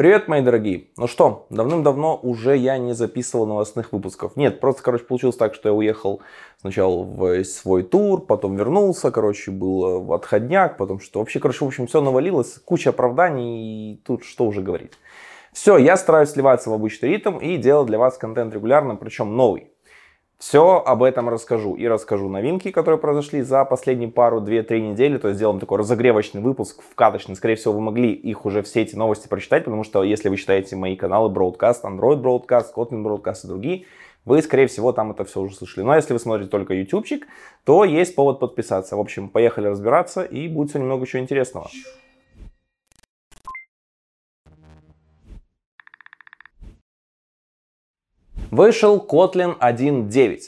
Привет, мои дорогие. Ну что, давным-давно уже я не записывал новостных выпусков. Нет, просто, короче, получилось так, что я уехал сначала в свой тур, потом вернулся, короче, был в отходняк, потом что вообще, короче, в общем, все навалилось, куча оправданий, и тут что уже говорить. Все, я стараюсь сливаться в обычный ритм и делать для вас контент регулярно, причем новый. Все об этом расскажу. И расскажу новинки, которые произошли за последние пару, две, три недели. То есть сделаем такой разогревочный выпуск, вкаточный. Скорее всего, вы могли их уже все эти новости прочитать, потому что если вы читаете мои каналы Broadcast, Android Broadcast, Kotlin Broadcast и другие, вы, скорее всего, там это все уже слышали. Но если вы смотрите только ютубчик, то есть повод подписаться. В общем, поехали разбираться, и будет все немного еще интересного. Вышел Kotlin 1.9.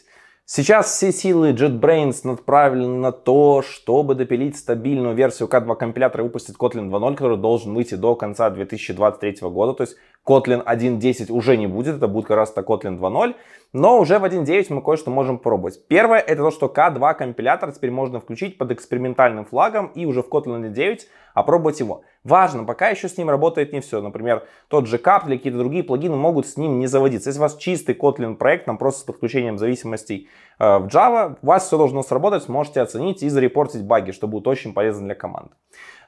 Сейчас все силы JetBrains направлены на то, чтобы допилить стабильную версию K2 компилятора и выпустить Kotlin 2.0, который должен выйти до конца 2023 года. То есть Kotlin 1.10 уже не будет, это будет как раз то Kotlin 2.0. Но уже в 1.9 мы кое-что можем пробовать. Первое, это то, что K2 компилятор теперь можно включить под экспериментальным флагом и уже в Kotlin 1.9 опробовать его. Важно, пока еще с ним работает не все. Например, тот же Cap или какие-то другие плагины могут с ним не заводиться. Если у вас чистый Kotlin проект, там просто с подключением зависимостей э, в Java, у вас все должно сработать, сможете оценить и зарепортить баги, что будет очень полезно для команды.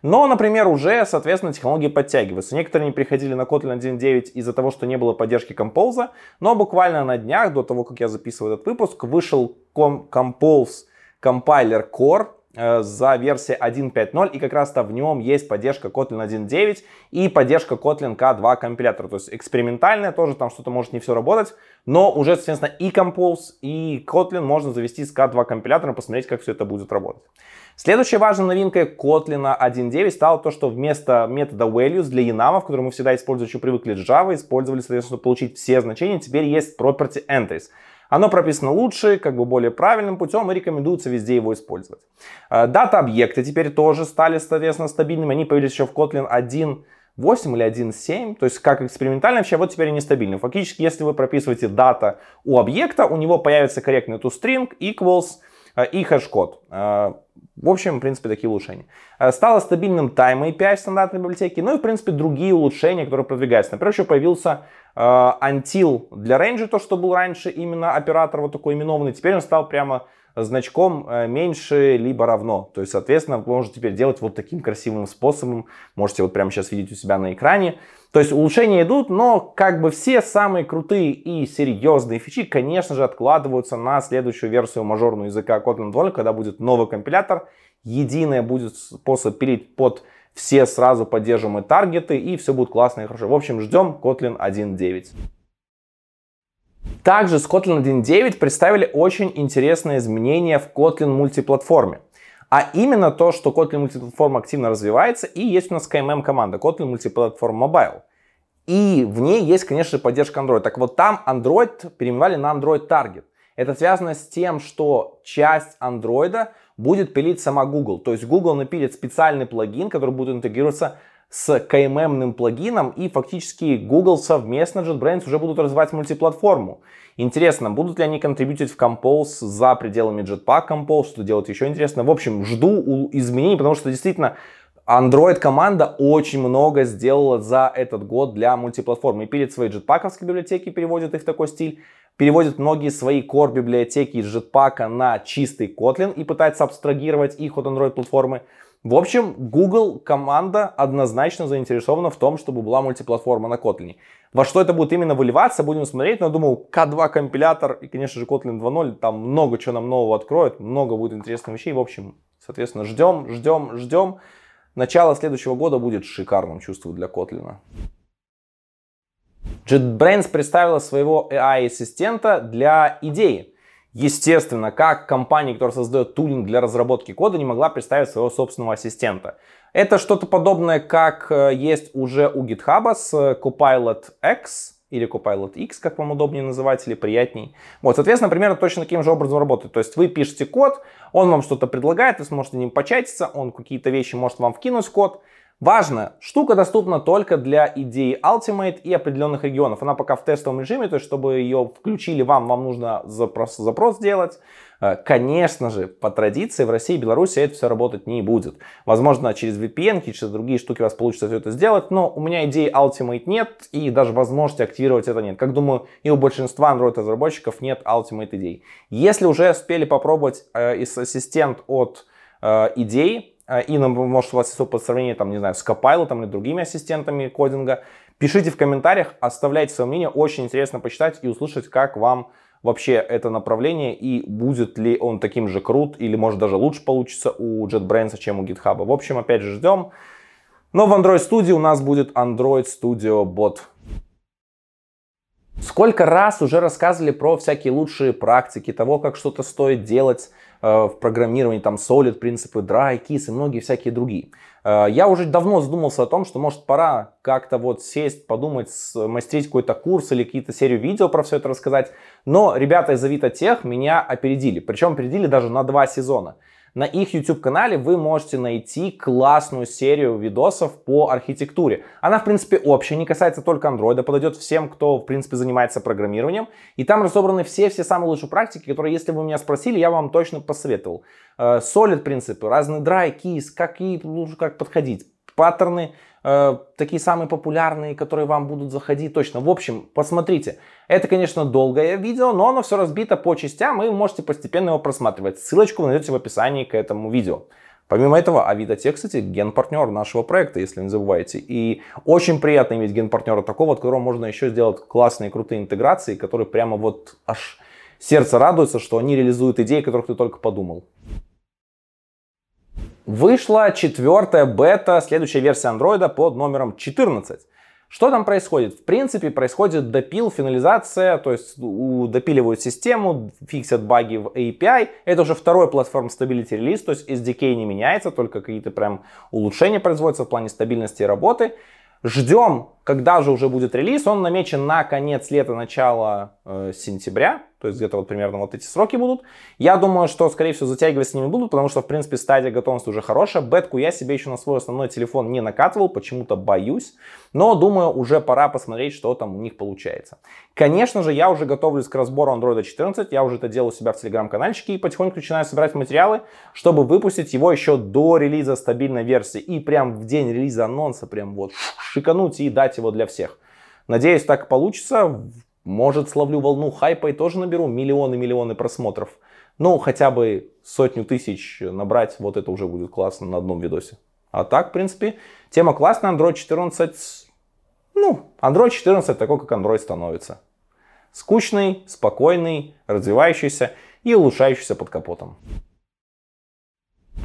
Но, например, уже, соответственно, технологии подтягиваются. Некоторые не приходили на Kotlin 1.9 из-за того, что не было поддержки Compose, но буквально на днях, до того, как я записываю этот выпуск, вышел Compose Compiler Core, э, за версией 1.5.0 и как раз-то в нем есть поддержка Kotlin 1.9 и поддержка Kotlin K2 компилятора. То есть экспериментальная, тоже там что-то может не все работать, но уже, соответственно, и Compose, и Kotlin можно завести с K2 компилятором посмотреть, как все это будет работать. Следующей важной новинкой Kotlin 1.9 стало то, что вместо метода values для enum, который мы всегда используем, очень привыкли Java, использовали, соответственно, чтобы получить все значения, теперь есть property entries. Оно прописано лучше, как бы более правильным путем и рекомендуется везде его использовать. Э, дата объекты теперь тоже стали, соответственно, стабильными. Они появились еще в Kotlin 1. 8 или 1.7, то есть как экспериментально вообще, вот теперь они стабильны. Фактически, если вы прописываете дата у объекта, у него появится корректный toString equals э, и хэш-код. В общем, в принципе, такие улучшения. Э, стало стабильным Time API стандартной библиотеки, ну и, в принципе, другие улучшения, которые продвигаются. Например, еще появился э, Until для Range, то, что был раньше именно оператор вот такой именованный. Теперь он стал прямо значком э, меньше либо равно. То есть, соответственно, вы можете теперь делать вот таким красивым способом. Можете вот прямо сейчас видеть у себя на экране. То есть улучшения идут, но как бы все самые крутые и серьезные фичи, конечно же, откладываются на следующую версию мажорного языка Kotlin 2, когда будет новый компилятор. Единый будет способ пилить под все сразу поддерживаемые таргеты, и все будет классно и хорошо. В общем, ждем Kotlin 1.9. Также с Kotlin 1.9 представили очень интересные изменения в Kotlin мультиплатформе. А именно то, что Kotlin мультиплатформа активно развивается и есть у нас KMM команда Kotlin Multiplatform Mobile. И в ней есть, конечно, поддержка Android. Так вот там Android переименовали на Android Target. Это связано с тем, что часть Android будет пилить сама Google. То есть Google напилит специальный плагин, который будет интегрироваться с KMM плагином, и фактически Google совместно JetBrains уже будут развивать мультиплатформу. Интересно, будут ли они контрибьютить в Compose за пределами Jetpack Compose, что делать еще интересно. В общем, жду изменений, потому что действительно Android команда очень много сделала за этот год для мультиплатформы. И пилит свои джетпаковские библиотеки, переводит их в такой стиль. Переводит многие свои core библиотеки из Jetpack на чистый Kotlin и пытается абстрагировать их от Android платформы. В общем, Google команда однозначно заинтересована в том, чтобы была мультиплатформа на Kotlin. Во что это будет именно выливаться, будем смотреть. Но думаю, K2 компилятор и, конечно же, Kotlin 2.0 там много чего нам нового откроет, много будет интересных вещей. В общем, соответственно, ждем, ждем, ждем. Начало следующего года будет шикарным, чувствую, для Kotlin. JetBrains представила своего AI-ассистента для идеи. Естественно, как компания, которая создает тулинг для разработки кода, не могла представить своего собственного ассистента. Это что-то подобное, как э, есть уже у GitHub с Copilot X или Copilot X, как вам удобнее называть, или приятней. Вот, соответственно, примерно точно таким же образом работает. То есть вы пишете код, он вам что-то предлагает, вы сможете ним початиться, он какие-то вещи может вам вкинуть в код, Важно, штука доступна только для идеи Ultimate и определенных регионов. Она пока в тестовом режиме, то есть чтобы ее включили вам, вам нужно запрос, запрос сделать. Э, конечно же, по традиции в России и Беларуси это все работать не будет. Возможно, через VPN, через другие штуки у вас получится все это сделать, но у меня идеи Ultimate нет и даже возможности активировать это нет. Как думаю, и у большинства Android-разработчиков нет Ultimate идей. Если уже успели попробовать э, ассистент от э, идей, э, и, может, у вас есть опыт сравнения, там, не знаю, с Copilot или другими ассистентами кодинга, пишите в комментариях, оставляйте свое мнение, очень интересно почитать и услышать, как вам вообще это направление и будет ли он таким же крут или может даже лучше получится у JetBrains, чем у GitHub. В общем, опять же ждем. Но в Android Studio у нас будет Android Studio Bot. Сколько раз уже рассказывали про всякие лучшие практики того, как что-то стоит делать в программировании, там Solid, принципы Dry, Kiss и многие всякие другие. Э, я уже давно задумался о том, что может пора как-то вот сесть, подумать, мастерить какой-то курс или какие-то серию видео про все это рассказать. Но ребята из Авито Тех меня опередили. Причем опередили даже на два сезона. На их YouTube-канале вы можете найти классную серию видосов по архитектуре. Она, в принципе, общая, не касается только Android, подойдет всем, кто, в принципе, занимается программированием. И там разобраны все-все самые лучшие практики, которые, если вы меня спросили, я вам точно посоветовал. Э, Solid принципы, разные keys, как, и, как подходить, паттерны Э, такие самые популярные, которые вам будут заходить точно. В общем, посмотрите. Это, конечно, долгое видео, но оно все разбито по частям, и вы можете постепенно его просматривать. Ссылочку вы найдете в описании к этому видео. Помимо этого, Авито кстати, генпартнер нашего проекта, если не забываете. И очень приятно иметь генпартнера такого, от которого можно еще сделать классные, крутые интеграции, которые прямо вот аж сердце радуется, что они реализуют идеи, о которых ты только подумал. Вышла четвертая бета, следующая версия андроида под номером 14. Что там происходит? В принципе, происходит допил, финализация, то есть допиливают систему, фиксят баги в API. Это уже второй платформ Stability релиз, то есть SDK не меняется, только какие-то прям улучшения производятся в плане стабильности работы. Ждем, когда же уже будет релиз. Он намечен на конец лета, начало э, сентября. То есть где-то вот примерно вот эти сроки будут. Я думаю, что, скорее всего, затягивать с ними будут, потому что, в принципе, стадия готовности уже хорошая. Бетку я себе еще на свой основной телефон не накатывал, почему-то боюсь. Но, думаю, уже пора посмотреть, что там у них получается. Конечно же, я уже готовлюсь к разбору Android 14. Я уже это делаю у себя в телеграм-канальчике и потихоньку начинаю собирать материалы, чтобы выпустить его еще до релиза стабильной версии. И прям в день релиза анонса прям вот шикануть и дать его для всех. Надеюсь, так получится. Может, словлю волну хайпа и тоже наберу миллионы-миллионы просмотров. Ну, хотя бы сотню тысяч набрать, вот это уже будет классно на одном видосе. А так, в принципе, тема классная. Android 14, ну, Android 14 такой, как Android становится. Скучный, спокойный, развивающийся и улучшающийся под капотом.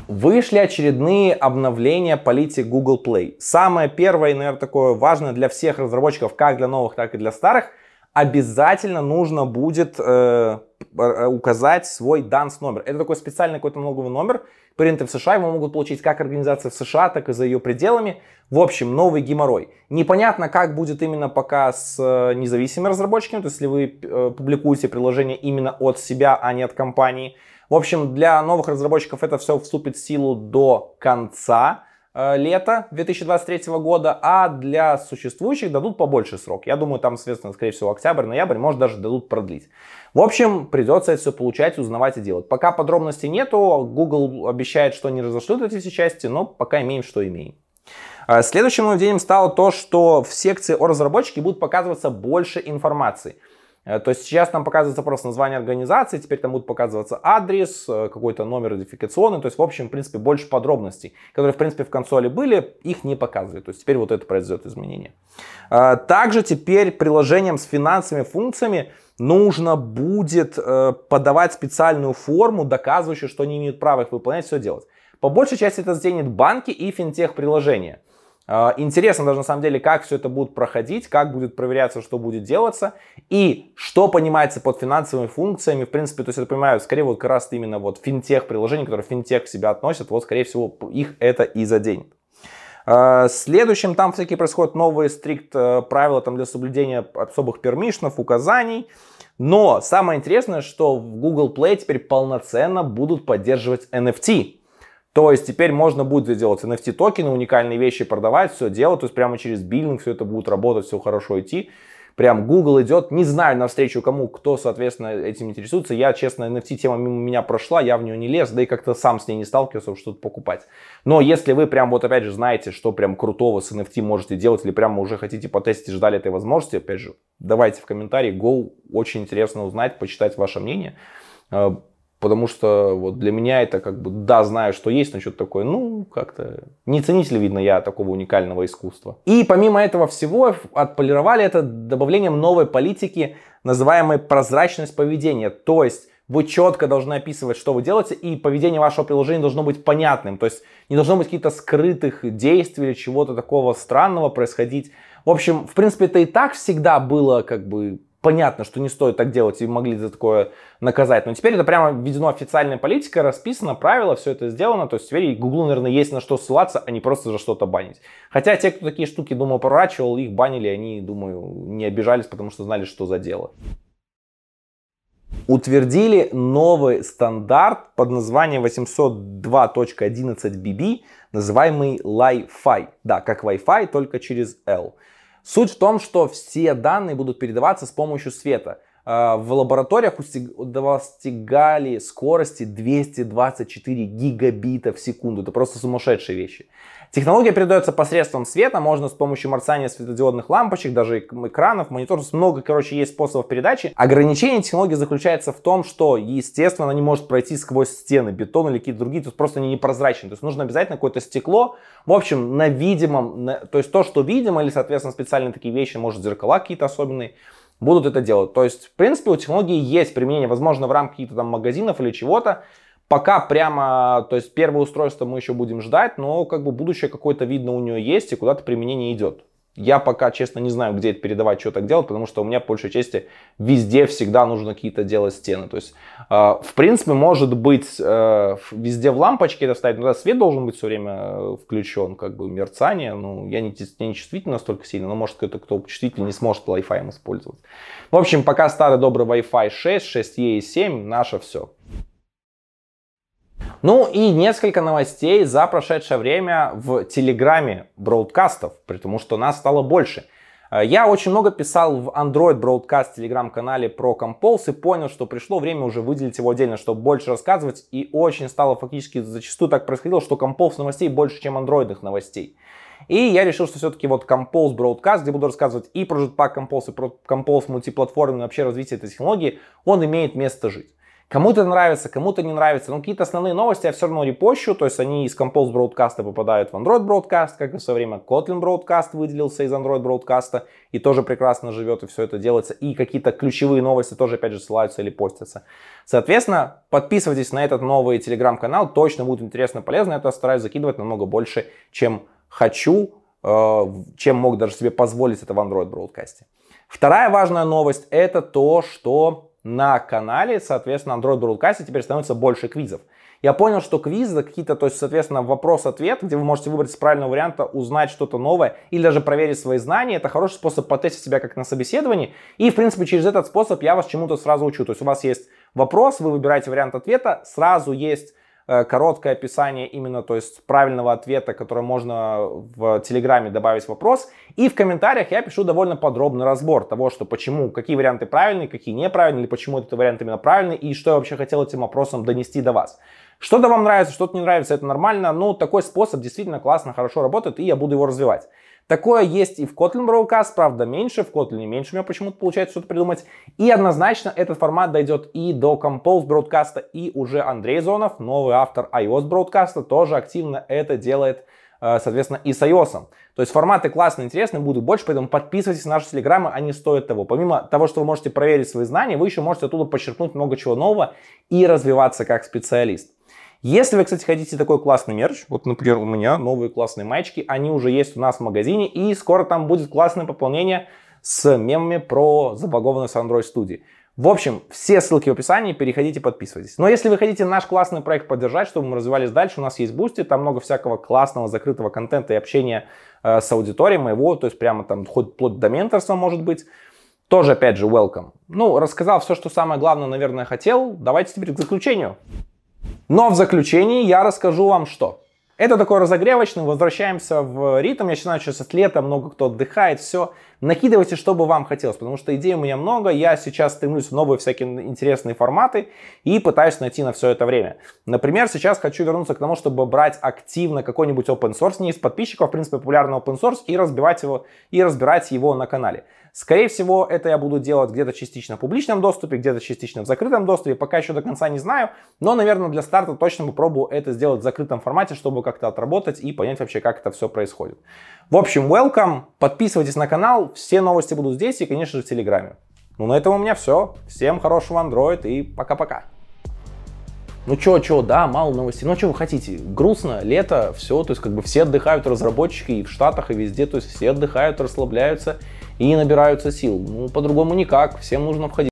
Вышли очередные обновления политик Google Play. Самое первое и, наверное, такое важное для всех разработчиков, как для новых, так и для старых – обязательно нужно будет э, э указать свой DANS номер. Это такой специальный какой-то налоговый номер, принятый в США. Его могут получить как организация в США, так и за ее пределами. В общем, новый геморрой. Непонятно, как будет именно пока с э, независимыми разработчиками, то есть если вы э, публикуете приложение именно от себя, а не от компании. В общем, для новых разработчиков это все вступит в силу до конца Э, лета 2023 года, а для существующих дадут побольше срок. Я думаю, там, соответственно, скорее всего, октябрь, ноябрь, может даже дадут продлить. В общем, придется это все получать, узнавать и делать. Пока подробностей нету, Google обещает, что не разошлют эти все части, но пока имеем, что имеем. Э, следующим нововведением стало то, что в секции о разработчике будут показываться больше информации. Э, то есть сейчас нам показывается просто название организации, теперь там будет показываться адрес, э, какой-то номер идентификационный, то есть в общем, в принципе, больше подробностей, которые, в принципе, в консоли были, их не показывают. То есть теперь вот это произойдет изменение. Э, также теперь приложением с финансовыми функциями нужно будет подавать специальную форму, доказывающую, что они имеют право их выполнять, все делать. По большей части это сделают банки и финтех-приложения. А, интересно даже на самом деле, как все это будет проходить, как будет проверяться, что будет делаться и что понимается под финансовыми функциями. В принципе, то есть я понимаю, скорее вот как раз именно вот финтех приложения, которые финтех в себя относят, вот скорее всего их это и заденет. А, следующим там всякие происходят новые стрикт э, правила там для соблюдения особых пермишнов, указаний. Но самое интересное, что в Google Play теперь полноценно будут поддерживать NFT. То есть теперь можно будет сделать NFT токены, уникальные вещи продавать, все делать, то есть прямо через биллинг все это будет работать, все хорошо идти. Прям Google идет, не знаю навстречу кому, кто, соответственно, этим интересуется. Я, честно, NFT тема мимо меня прошла, я в нее не лез, да и как-то сам с ней не сталкивался, чтобы что-то покупать. Но если вы прям вот опять же знаете, что прям крутого с NFT можете делать, или прямо уже хотите потестить, ждали этой возможности, опять же, давайте в комментарии, go, очень интересно узнать, почитать ваше мнение. Потому что вот для меня это как бы, да, знаю, что есть, но что-то такое, ну, как-то не ценитель, видно, я такого уникального искусства. И помимо этого всего отполировали это добавлением новой политики, называемой прозрачность поведения. То есть вы четко должны описывать, что вы делаете, и поведение вашего приложения должно быть понятным. То есть не должно быть каких-то скрытых действий или чего-то такого странного происходить. В общем, в принципе, это и так всегда было как бы понятно, что не стоит так делать и могли за такое наказать. Но теперь это прямо введено официальная политика, расписано, правила, все это сделано. То есть теперь Google, наверное, есть на что ссылаться, а не просто за что-то банить. Хотя те, кто такие штуки, думаю, проворачивал, их банили, они, думаю, не обижались, потому что знали, что за дело. Утвердили новый стандарт под названием 802.11bb, называемый Li-Fi. Да, как Wi-Fi, только через L. Суть в том, что все данные будут передаваться с помощью света. А, в лабораториях достигали скорости 224 гигабита в секунду. Это просто сумасшедшие вещи. Технология передается посредством света, можно с помощью мерцания светодиодных лампочек, даже экранов, мониторов, много, короче, есть способов передачи. Ограничение технологии заключается в том, что, естественно, она не может пройти сквозь стены, бетон или какие-то другие, то есть просто они непрозрачны. То есть нужно обязательно какое-то стекло, в общем, на видимом, на, то есть то, что видимо, или, соответственно, специальные такие вещи, может, зеркала какие-то особенные, будут это делать. То есть, в принципе, у технологии есть применение, возможно, в рамках каких-то там магазинов или чего-то, Пока прямо, то есть первое устройство мы еще будем ждать, но как бы будущее какое-то видно у нее есть и куда-то применение идет. Я пока, честно, не знаю, где это передавать, что так делать, потому что у меня, по большей части, везде всегда нужно какие-то делать стены. То есть, э, в принципе, может быть, э, везде в лампочке это ставить, но да, свет должен быть все время э, включен, как бы мерцание. Ну, я не, не чувствительный настолько сильно, но может кто-то, кто чувствительный, не сможет Wi-Fi использовать. В общем, пока старый добрый Wi-Fi 6, 6E и 7, наше все. Ну и несколько новостей за прошедшее время в Телеграме броудкастов, потому что нас стало больше. Э, я очень много писал в Android Broadcast телеграм-канале про Compulse и понял, что пришло время уже выделить его отдельно, чтобы больше рассказывать. И очень стало фактически зачастую так происходило, что Compulse новостей больше, чем андроидных новостей. И я решил, что все-таки вот Compulse Broadcast, где буду рассказывать и про Jetpack Compulse, и про Compulse мультиплатформенное вообще развитие этой технологии, он имеет место жить. Кому-то нравится, кому-то не нравится. Но какие-то основные новости я все равно репощу. То есть они из Compose Broadcast попадают в Android Broadcast, как и в свое время Kotlin Broadcast выделился из Android Broadcast и тоже прекрасно живет, и все это делается. И какие-то ключевые новости тоже, опять же, ссылаются или постятся. Соответственно, подписывайтесь на этот новый телеграм-канал. Точно будет интересно, полезно. Это стараюсь закидывать намного больше, чем хочу, э, чем мог даже себе позволить это в Android Broadcast. Вторая важная новость это то, что на канале, соответственно, Android Broadcast теперь становится больше квизов. Я понял, что квизы какие-то, то есть, соответственно, вопрос-ответ, где вы можете выбрать из правильного варианта, узнать что-то новое или даже проверить свои знания. Это хороший способ потестить себя как на собеседовании. И, в принципе, через этот способ я вас чему-то сразу учу. То есть у вас есть вопрос, вы выбираете вариант ответа, сразу есть короткое описание именно, то есть правильного ответа, который можно в Телеграме добавить вопрос. И в комментариях я пишу довольно подробный разбор того, что почему, какие варианты правильные, какие неправильные, или почему этот вариант именно правильный, и что я вообще хотел этим вопросом донести до вас. Что-то вам нравится, что-то не нравится, это нормально, но такой способ действительно классно, хорошо работает, и я буду его развивать. Такое есть и в Kotlin Broadcast, правда меньше, в Kotlin меньше у меня почему-то получается что-то придумать. И однозначно этот формат дойдет и до Compose Broadcast, и уже Андрей Зонов, новый автор iOS Broadcast, тоже активно это делает, э, соответственно, и с iOS. То есть форматы классные, интересные, будут больше, поэтому подписывайтесь на наши телеграммы, они стоят того. Помимо того, что вы можете проверить свои знания, вы еще можете оттуда подчеркнуть много чего нового и развиваться как специалист. Если вы, кстати, хотите такой классный мерч, вот, например, у меня новые классные маечки, они уже есть у нас в магазине, и скоро там будет классное пополнение с мемами про забагованность Android студии. В общем, все ссылки в описании, переходите, подписывайтесь. Но если вы хотите наш классный проект поддержать, чтобы мы развивались дальше, у нас есть Boosty, там много всякого классного закрытого контента и общения э, с аудиторией моего, то есть прямо там хоть вплоть до менторства может быть. Тоже, опять же, welcome. Ну, рассказал все, что самое главное, наверное, хотел. Давайте теперь к заключению. Но в заключении я расскажу вам что. Это такой разогревочный, возвращаемся в ритм. Я знаю, что сейчас лето, много кто отдыхает, все. Накидывайте, что бы вам хотелось, потому что идей у меня много. Я сейчас стремлюсь в новые всякие интересные форматы и пытаюсь найти на все это время. Например, сейчас хочу вернуться к тому, чтобы брать активно какой-нибудь open source, не из подписчиков, в принципе, популярный open source, и разбивать его, и разбирать его на канале. Скорее всего, это я буду делать где-то частично в публичном доступе, где-то частично в закрытом доступе. Пока еще до конца не знаю, но, наверное, для старта точно попробую это сделать в закрытом формате, чтобы как-то отработать и понять вообще, как это все происходит. В общем, welcome, подписывайтесь на канал, все новости будут здесь и, конечно же, в Телеграме. Ну, на этом у меня все. Всем хорошего Android и пока-пока. Ну чё, чё, да, мало новостей. Ну что вы хотите? Грустно, лето, все, то есть как бы все отдыхают, разработчики и в Штатах, и везде, то есть все отдыхают, расслабляются и набираются сил. Ну, по-другому никак, всем нужно входить.